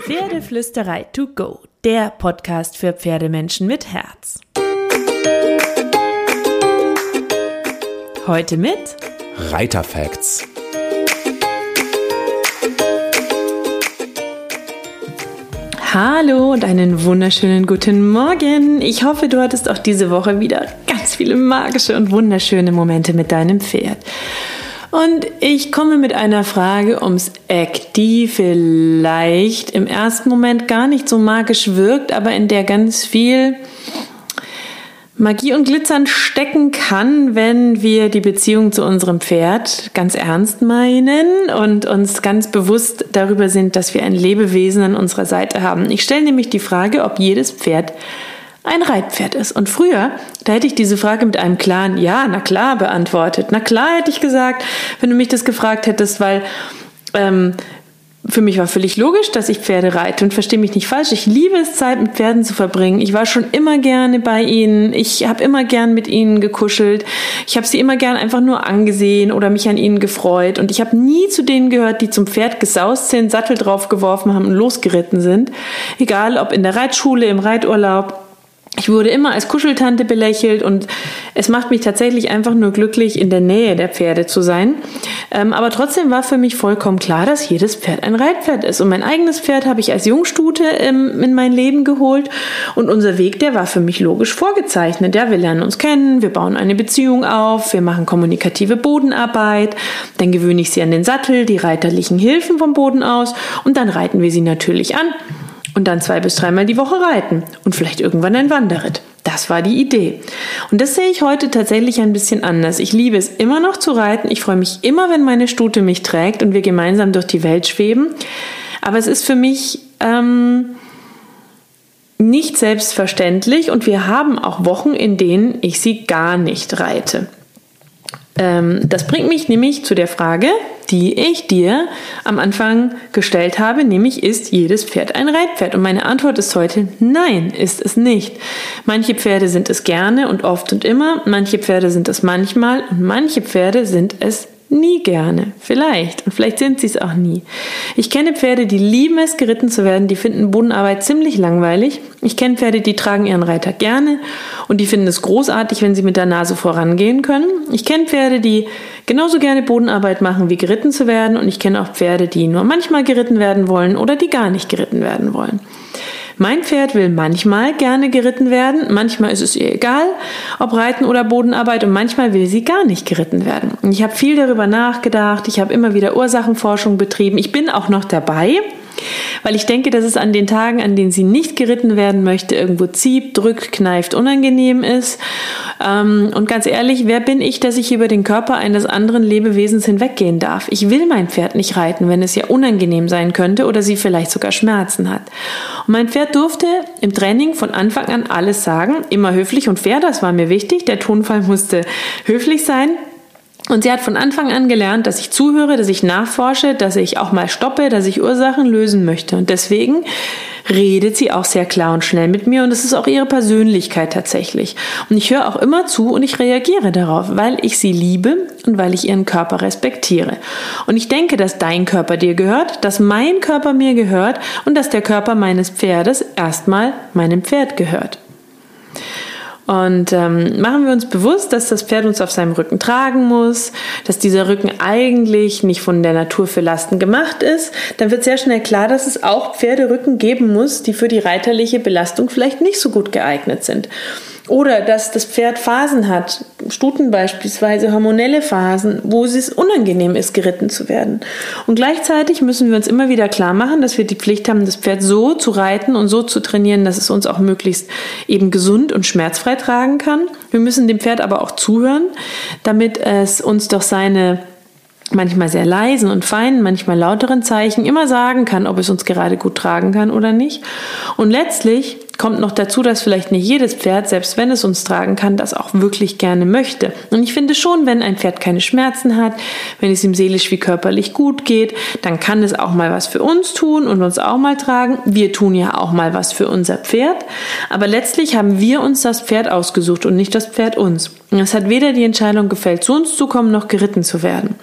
Pferdeflüsterei to go, der Podcast für Pferdemenschen mit Herz. Heute mit Reiterfacts. Hallo und einen wunderschönen guten Morgen. Ich hoffe, du hattest auch diese Woche wieder ganz viele magische und wunderschöne Momente mit deinem Pferd. Und ich komme mit einer Frage ums Eck, die vielleicht im ersten Moment gar nicht so magisch wirkt, aber in der ganz viel Magie und Glitzern stecken kann, wenn wir die Beziehung zu unserem Pferd ganz ernst meinen und uns ganz bewusst darüber sind, dass wir ein Lebewesen an unserer Seite haben. Ich stelle nämlich die Frage, ob jedes Pferd ein Reitpferd ist. Und früher, da hätte ich diese Frage mit einem klaren Ja, na klar beantwortet. Na klar hätte ich gesagt, wenn du mich das gefragt hättest, weil ähm, für mich war völlig logisch, dass ich Pferde reite und verstehe mich nicht falsch. Ich liebe es, Zeit mit Pferden zu verbringen. Ich war schon immer gerne bei ihnen. Ich habe immer gern mit ihnen gekuschelt. Ich habe sie immer gern einfach nur angesehen oder mich an ihnen gefreut. Und ich habe nie zu denen gehört, die zum Pferd gesaust sind, Sattel draufgeworfen haben und losgeritten sind. Egal ob in der Reitschule, im Reiturlaub ich wurde immer als Kuscheltante belächelt und es macht mich tatsächlich einfach nur glücklich, in der Nähe der Pferde zu sein. Ähm, aber trotzdem war für mich vollkommen klar, dass jedes Pferd ein Reitpferd ist. Und mein eigenes Pferd habe ich als Jungstute ähm, in mein Leben geholt. Und unser Weg, der war für mich logisch vorgezeichnet. Ja, wir lernen uns kennen, wir bauen eine Beziehung auf, wir machen kommunikative Bodenarbeit, dann gewöhne ich sie an den Sattel, die reiterlichen Hilfen vom Boden aus und dann reiten wir sie natürlich an und dann zwei bis dreimal die Woche reiten und vielleicht irgendwann ein Wanderritt. Das war die Idee. Und das sehe ich heute tatsächlich ein bisschen anders. Ich liebe es immer noch zu reiten. Ich freue mich immer, wenn meine Stute mich trägt und wir gemeinsam durch die Welt schweben. Aber es ist für mich ähm, nicht selbstverständlich und wir haben auch Wochen, in denen ich sie gar nicht reite. Ähm, das bringt mich nämlich zu der Frage, die ich dir am Anfang gestellt habe, nämlich ist jedes Pferd ein Reitpferd? Und meine Antwort ist heute nein, ist es nicht. Manche Pferde sind es gerne und oft und immer, manche Pferde sind es manchmal und manche Pferde sind es nie gerne. Vielleicht. Und vielleicht sind sie es auch nie. Ich kenne Pferde, die lieben es, geritten zu werden. Die finden Bodenarbeit ziemlich langweilig. Ich kenne Pferde, die tragen ihren Reiter gerne und die finden es großartig, wenn sie mit der Nase vorangehen können. Ich kenne Pferde, die genauso gerne Bodenarbeit machen, wie geritten zu werden. Und ich kenne auch Pferde, die nur manchmal geritten werden wollen oder die gar nicht geritten werden wollen. Mein Pferd will manchmal gerne geritten werden, manchmal ist es ihr egal, ob Reiten oder Bodenarbeit und manchmal will sie gar nicht geritten werden. Ich habe viel darüber nachgedacht, ich habe immer wieder Ursachenforschung betrieben, ich bin auch noch dabei weil ich denke, dass es an den Tagen, an denen sie nicht geritten werden möchte, irgendwo zieht, drückt, kneift, unangenehm ist. Ähm, und ganz ehrlich, wer bin ich, dass ich über den Körper eines anderen Lebewesens hinweggehen darf? Ich will mein Pferd nicht reiten, wenn es ja unangenehm sein könnte oder sie vielleicht sogar Schmerzen hat. Und mein Pferd durfte im Training von Anfang an alles sagen, immer höflich und fair, das war mir wichtig. Der Tonfall musste höflich sein. Und sie hat von Anfang an gelernt, dass ich zuhöre, dass ich nachforsche, dass ich auch mal stoppe, dass ich Ursachen lösen möchte. Und deswegen redet sie auch sehr klar und schnell mit mir und es ist auch ihre Persönlichkeit tatsächlich. Und ich höre auch immer zu und ich reagiere darauf, weil ich sie liebe und weil ich ihren Körper respektiere. Und ich denke, dass dein Körper dir gehört, dass mein Körper mir gehört und dass der Körper meines Pferdes erstmal meinem Pferd gehört. Und ähm, machen wir uns bewusst, dass das Pferd uns auf seinem Rücken tragen muss, dass dieser Rücken eigentlich nicht von der Natur für Lasten gemacht ist, dann wird sehr schnell klar, dass es auch Pferderücken geben muss, die für die reiterliche Belastung vielleicht nicht so gut geeignet sind. Oder dass das Pferd Phasen hat, Stuten beispielsweise, hormonelle Phasen, wo es unangenehm ist, geritten zu werden. Und gleichzeitig müssen wir uns immer wieder klar machen, dass wir die Pflicht haben, das Pferd so zu reiten und so zu trainieren, dass es uns auch möglichst eben gesund und schmerzfrei tragen kann. Wir müssen dem Pferd aber auch zuhören, damit es uns doch seine manchmal sehr leisen und feinen, manchmal lauteren Zeichen immer sagen kann, ob es uns gerade gut tragen kann oder nicht. Und letztlich kommt noch dazu, dass vielleicht nicht jedes Pferd, selbst wenn es uns tragen kann, das auch wirklich gerne möchte. Und ich finde schon, wenn ein Pferd keine Schmerzen hat, wenn es ihm seelisch wie körperlich gut geht, dann kann es auch mal was für uns tun und uns auch mal tragen. Wir tun ja auch mal was für unser Pferd. Aber letztlich haben wir uns das Pferd ausgesucht und nicht das Pferd uns. Es hat weder die Entscheidung gefällt, zu uns zu kommen, noch geritten zu werden.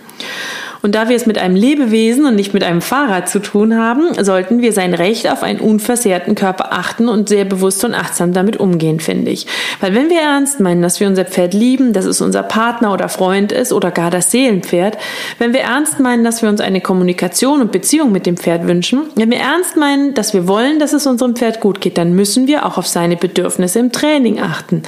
Und da wir es mit einem Lebewesen und nicht mit einem Fahrrad zu tun haben, sollten wir sein Recht auf einen unversehrten Körper achten und sehr bewusst und achtsam damit umgehen, finde ich. Weil wenn wir ernst meinen, dass wir unser Pferd lieben, dass es unser Partner oder Freund ist oder gar das Seelenpferd, wenn wir ernst meinen, dass wir uns eine Kommunikation und Beziehung mit dem Pferd wünschen, wenn wir ernst meinen, dass wir wollen, dass es unserem Pferd gut geht, dann müssen wir auch auf seine Bedürfnisse im Training achten.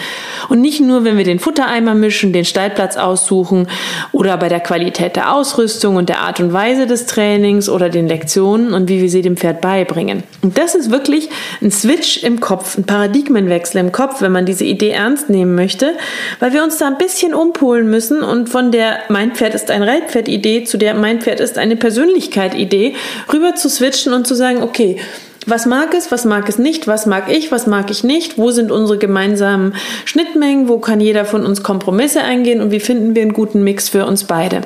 Und nicht nur, wenn wir den Futtereimer mischen, den Stallplatz aussuchen oder bei der Qualität der Ausrüstung und der Art und Weise des Trainings oder den Lektionen und wie wir sie dem Pferd beibringen. Und das ist wirklich ein Switch im Kopf, ein Paradigmenwechsel im Kopf, wenn man diese Idee ernst nehmen möchte, weil wir uns da ein bisschen umpolen müssen und von der Mein Pferd ist ein Reitpferd-Idee zu der Mein Pferd ist eine Persönlichkeit-Idee rüber zu switchen und zu sagen, okay, was mag es, was mag es nicht, was mag ich, was mag ich nicht, wo sind unsere gemeinsamen Schnittmengen, wo kann jeder von uns Kompromisse eingehen und wie finden wir einen guten Mix für uns beide.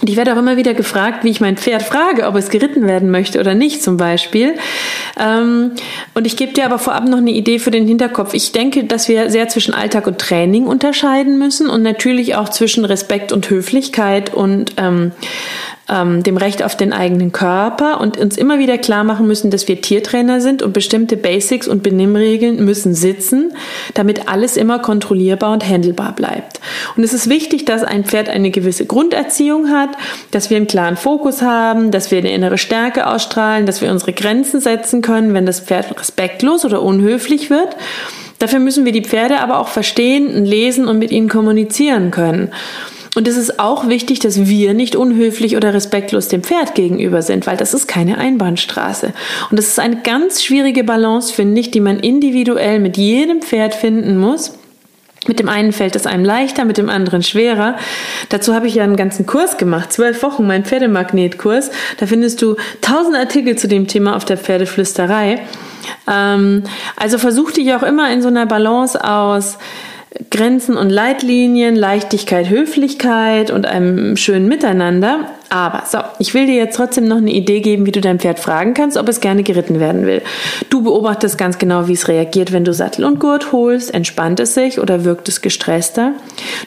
Und ich werde auch immer wieder gefragt, wie ich mein Pferd frage, ob es geritten werden möchte oder nicht, zum Beispiel. Ähm, und ich gebe dir aber vorab noch eine Idee für den Hinterkopf. Ich denke, dass wir sehr zwischen Alltag und Training unterscheiden müssen und natürlich auch zwischen Respekt und Höflichkeit und ähm, ähm, dem Recht auf den eigenen Körper und uns immer wieder klar machen müssen, dass wir Tiertrainer sind und bestimmte Basics und Benimmregeln müssen sitzen, damit alles immer kontrollierbar und handelbar bleibt. Und es ist wichtig, dass ein Pferd eine gewisse Grunderziehung hat, dass wir einen klaren Fokus haben, dass wir eine innere Stärke ausstrahlen, dass wir unsere Grenzen setzen können, wenn das Pferd respektlos oder unhöflich wird. Dafür müssen wir die Pferde aber auch verstehen, lesen und mit ihnen kommunizieren können. Und es ist auch wichtig, dass wir nicht unhöflich oder respektlos dem Pferd gegenüber sind, weil das ist keine Einbahnstraße. Und das ist eine ganz schwierige Balance, finde ich, die man individuell mit jedem Pferd finden muss. Mit dem einen fällt es einem leichter, mit dem anderen schwerer. Dazu habe ich ja einen ganzen Kurs gemacht, zwölf Wochen, mein Pferdemagnetkurs. Da findest du tausend Artikel zu dem Thema auf der Pferdeflüsterei. Ähm, also versuch dich auch immer in so einer Balance aus Grenzen und Leitlinien, Leichtigkeit, Höflichkeit und einem schönen Miteinander aber so, ich will dir jetzt trotzdem noch eine Idee geben, wie du dein Pferd fragen kannst, ob es gerne geritten werden will. Du beobachtest ganz genau, wie es reagiert, wenn du Sattel und Gurt holst. Entspannt es sich oder wirkt es gestresster?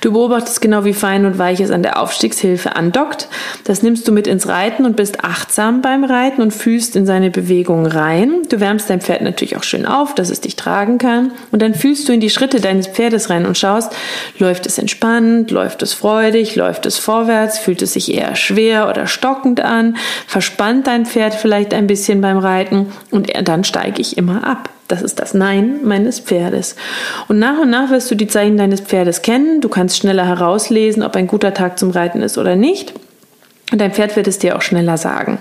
Du beobachtest genau, wie fein und weich es an der Aufstiegshilfe andockt. Das nimmst du mit ins Reiten und bist achtsam beim Reiten und fühlst in seine Bewegungen rein. Du wärmst dein Pferd natürlich auch schön auf, dass es dich tragen kann. Und dann fühlst du in die Schritte deines Pferdes rein und schaust, läuft es entspannt, läuft es freudig, läuft es vorwärts, fühlt es sich eher schwer schwer oder stockend an, verspannt dein Pferd vielleicht ein bisschen beim Reiten und dann steige ich immer ab. Das ist das Nein meines Pferdes. Und nach und nach wirst du die Zeichen deines Pferdes kennen. Du kannst schneller herauslesen, ob ein guter Tag zum Reiten ist oder nicht. Und dein Pferd wird es dir auch schneller sagen.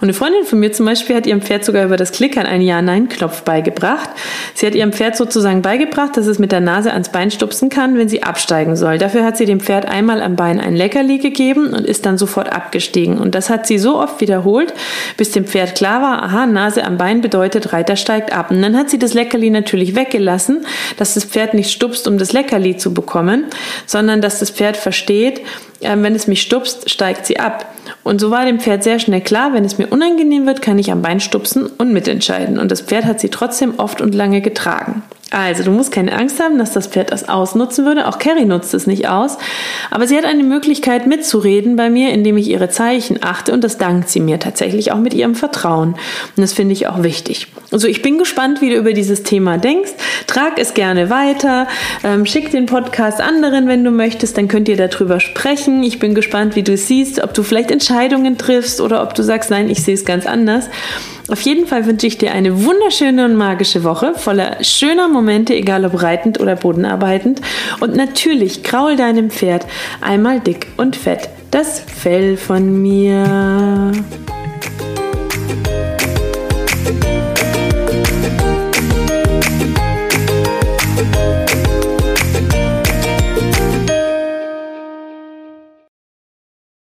Und eine Freundin von mir zum Beispiel hat ihrem Pferd sogar über das Klickern einen Ja-Nein-Knopf beigebracht. Sie hat ihrem Pferd sozusagen beigebracht, dass es mit der Nase ans Bein stupsen kann, wenn sie absteigen soll. Dafür hat sie dem Pferd einmal am Bein ein Leckerli gegeben und ist dann sofort abgestiegen. Und das hat sie so oft wiederholt, bis dem Pferd klar war, aha, Nase am Bein bedeutet, Reiter steigt ab. Und dann hat sie das Leckerli natürlich weggelassen, dass das Pferd nicht stupst, um das Leckerli zu bekommen, sondern dass das Pferd versteht, wenn es mich stupst, steigt sie ab. Und so war dem Pferd sehr schnell klar, wenn es mir unangenehm wird, kann ich am Bein stupsen und mitentscheiden. Und das Pferd hat sie trotzdem oft und lange getragen. Also, du musst keine Angst haben, dass das Pferd das ausnutzen würde. Auch Carrie nutzt es nicht aus. Aber sie hat eine Möglichkeit mitzureden bei mir, indem ich ihre Zeichen achte. Und das dankt sie mir tatsächlich auch mit ihrem Vertrauen. Und das finde ich auch wichtig. Also, ich bin gespannt, wie du über dieses Thema denkst. Trag es gerne weiter. Ähm, schick den Podcast anderen, wenn du möchtest. Dann könnt ihr darüber sprechen. Ich bin gespannt, wie du es siehst, ob du vielleicht Entscheidungen triffst oder ob du sagst, nein, ich sehe es ganz anders. Auf jeden Fall wünsche ich dir eine wunderschöne und magische Woche voller schöner Momente, egal ob reitend oder bodenarbeitend. Und natürlich kraul deinem Pferd einmal dick und fett das Fell von mir.